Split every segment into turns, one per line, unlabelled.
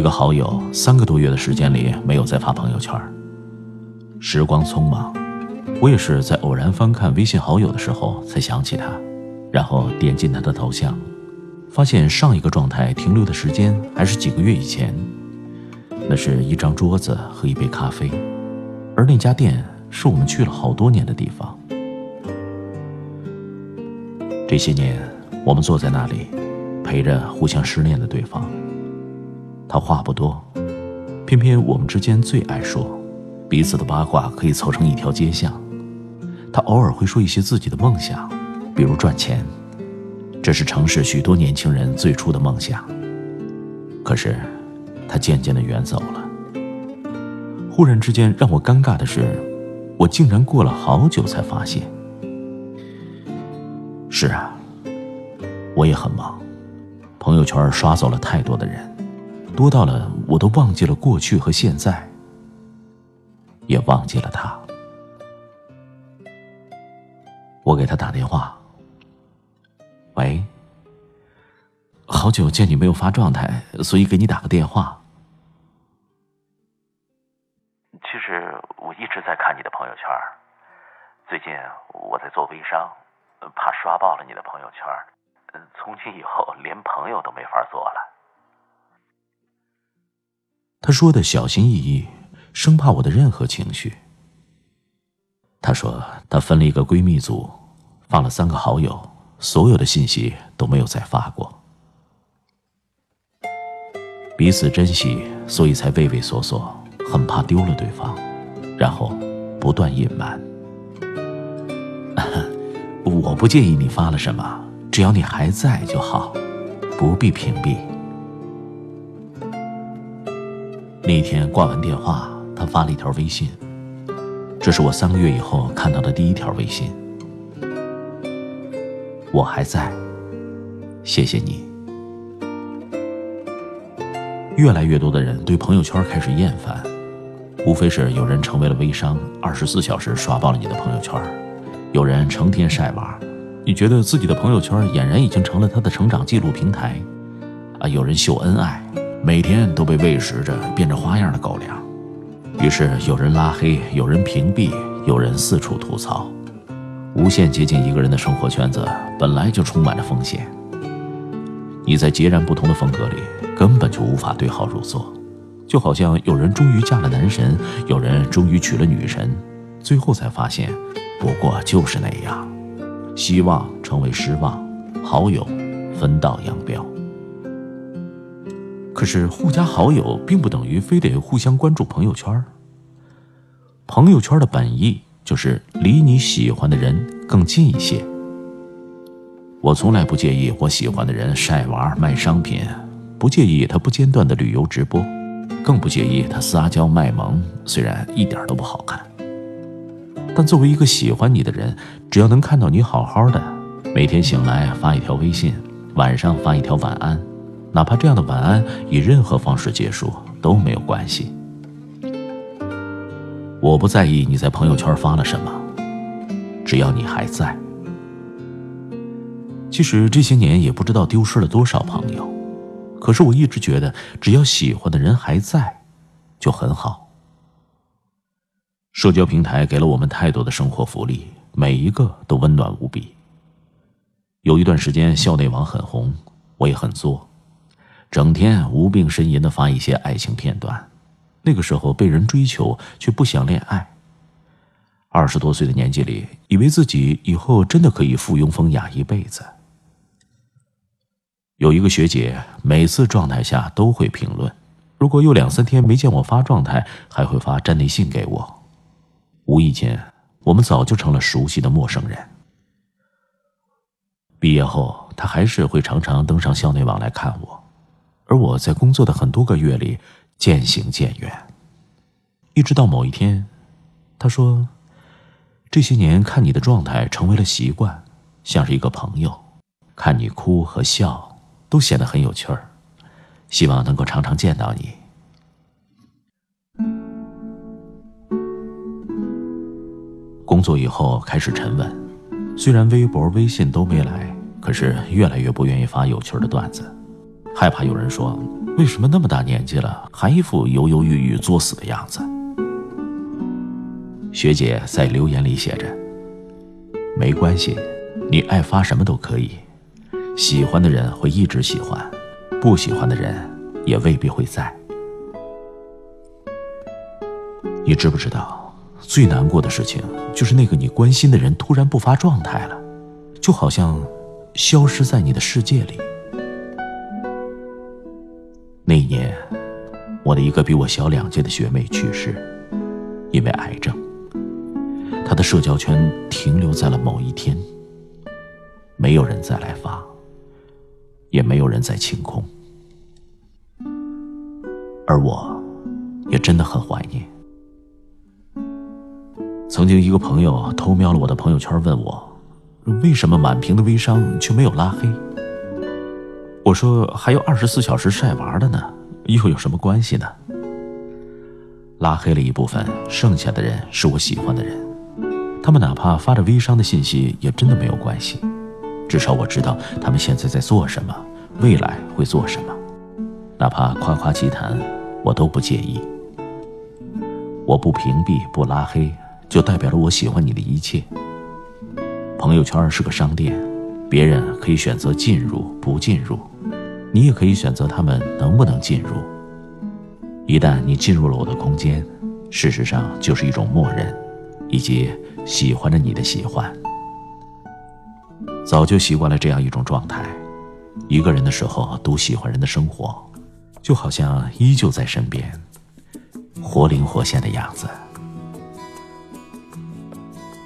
一个好友三个多月的时间里没有再发朋友圈。时光匆忙，我也是在偶然翻看微信好友的时候才想起他，然后点进他的头像，发现上一个状态停留的时间还是几个月以前。那是一张桌子和一杯咖啡，而那家店是我们去了好多年的地方。这些年，我们坐在那里，陪着互相失恋的对方。他话不多，偏偏我们之间最爱说，彼此的八卦可以凑成一条街巷。他偶尔会说一些自己的梦想，比如赚钱，这是城市许多年轻人最初的梦想。可是，他渐渐的远走了。忽然之间让我尴尬的是，我竟然过了好久才发现。是啊，我也很忙，朋友圈刷走了太多的人。多到了，我都忘记了过去和现在，也忘记了他。我给他打电话，喂，好久见你没有发状态，所以给你打个电话。其实我一直在看你的朋友圈，最近我在做微商，怕刷爆了你的朋友圈，从今以后连朋友都没法做了。他说的小心翼翼，生怕我的任何情绪。他说他分了一个闺蜜组，放了三个好友，所有的信息都没有再发过。彼此珍惜，所以才畏畏缩缩，很怕丢了对方，然后不断隐瞒。我不介意你发了什么，只要你还在就好，不必屏蔽。那天挂完电话，他发了一条微信。这是我三个月以后看到的第一条微信。我还在，谢谢你。越来越多的人对朋友圈开始厌烦，无非是有人成为了微商，二十四小时刷爆了你的朋友圈；有人成天晒娃，你觉得自己的朋友圈俨然已经成了他的成长记录平台；啊，有人秀恩爱。每天都被喂食着变着花样的狗粮，于是有人拉黑，有人屏蔽，有人四处吐槽。无限接近一个人的生活圈子本来就充满着风险，你在截然不同的风格里根本就无法对号入座。就好像有人终于嫁了男神，有人终于娶了女神，最后才发现，不过就是那样。希望成为失望，好友分道扬镳。可是互加好友并不等于非得互相关注朋友圈。朋友圈的本意就是离你喜欢的人更近一些。我从来不介意我喜欢的人晒娃卖商品，不介意他不间断的旅游直播，更不介意他撒娇卖萌，虽然一点都不好看。但作为一个喜欢你的人，只要能看到你好好的，每天醒来发一条微信，晚上发一条晚安。哪怕这样的晚安以任何方式结束都没有关系。我不在意你在朋友圈发了什么，只要你还在。其实这些年也不知道丢失了多少朋友，可是我一直觉得，只要喜欢的人还在，就很好。社交平台给了我们太多的生活福利，每一个都温暖无比。有一段时间校内网很红，我也很作。整天无病呻吟的发一些爱情片段。那个时候被人追求，却不想恋爱。二十多岁的年纪里，以为自己以后真的可以附庸风雅一辈子。有一个学姐，每次状态下都会评论，如果有两三天没见我发状态，还会发站内信给我。无意间，我们早就成了熟悉的陌生人。毕业后，她还是会常常登上校内网来看我，而我在工作的很多个月里。渐行渐远，一直到某一天，他说：“这些年看你的状态成为了习惯，像是一个朋友，看你哭和笑都显得很有趣儿，希望能够常常见到你。”工作以后开始沉稳，虽然微博、微信都没来，可是越来越不愿意发有趣的段子，害怕有人说。为什么那么大年纪了，还一副犹犹豫豫作死的样子？学姐在留言里写着：“没关系，你爱发什么都可以。喜欢的人会一直喜欢，不喜欢的人也未必会在。你知不知道，最难过的事情就是那个你关心的人突然不发状态了，就好像消失在你的世界里。”一个比我小两届的学妹去世，因为癌症。她的社交圈停留在了某一天，没有人再来发，也没有人再清空。而我，也真的很怀念。曾经，一个朋友偷瞄了我的朋友圈，问我，为什么满屏的微商却没有拉黑？我说还有二十四小时晒娃的呢，又有什么关系呢？拉黑了一部分，剩下的人是我喜欢的人，他们哪怕发着微商的信息，也真的没有关系。至少我知道他们现在在做什么，未来会做什么，哪怕夸夸其谈，我都不介意。我不屏蔽不拉黑，就代表了我喜欢你的一切。朋友圈是个商店，别人可以选择进入不进入。你也可以选择他们能不能进入。一旦你进入了我的空间，事实上就是一种默认，以及喜欢着你的喜欢。早就习惯了这样一种状态，一个人的时候都喜欢人的生活，就好像依旧在身边，活灵活现的样子。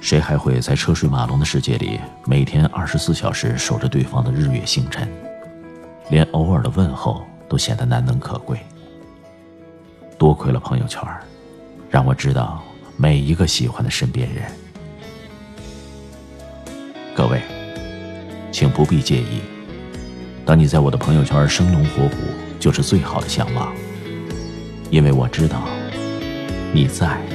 谁还会在车水马龙的世界里，每天二十四小时守着对方的日月星辰？连偶尔的问候都显得难能可贵。多亏了朋友圈，让我知道每一个喜欢的身边人。各位，请不必介意。当你在我的朋友圈生龙活虎，就是最好的向往。因为我知道你在。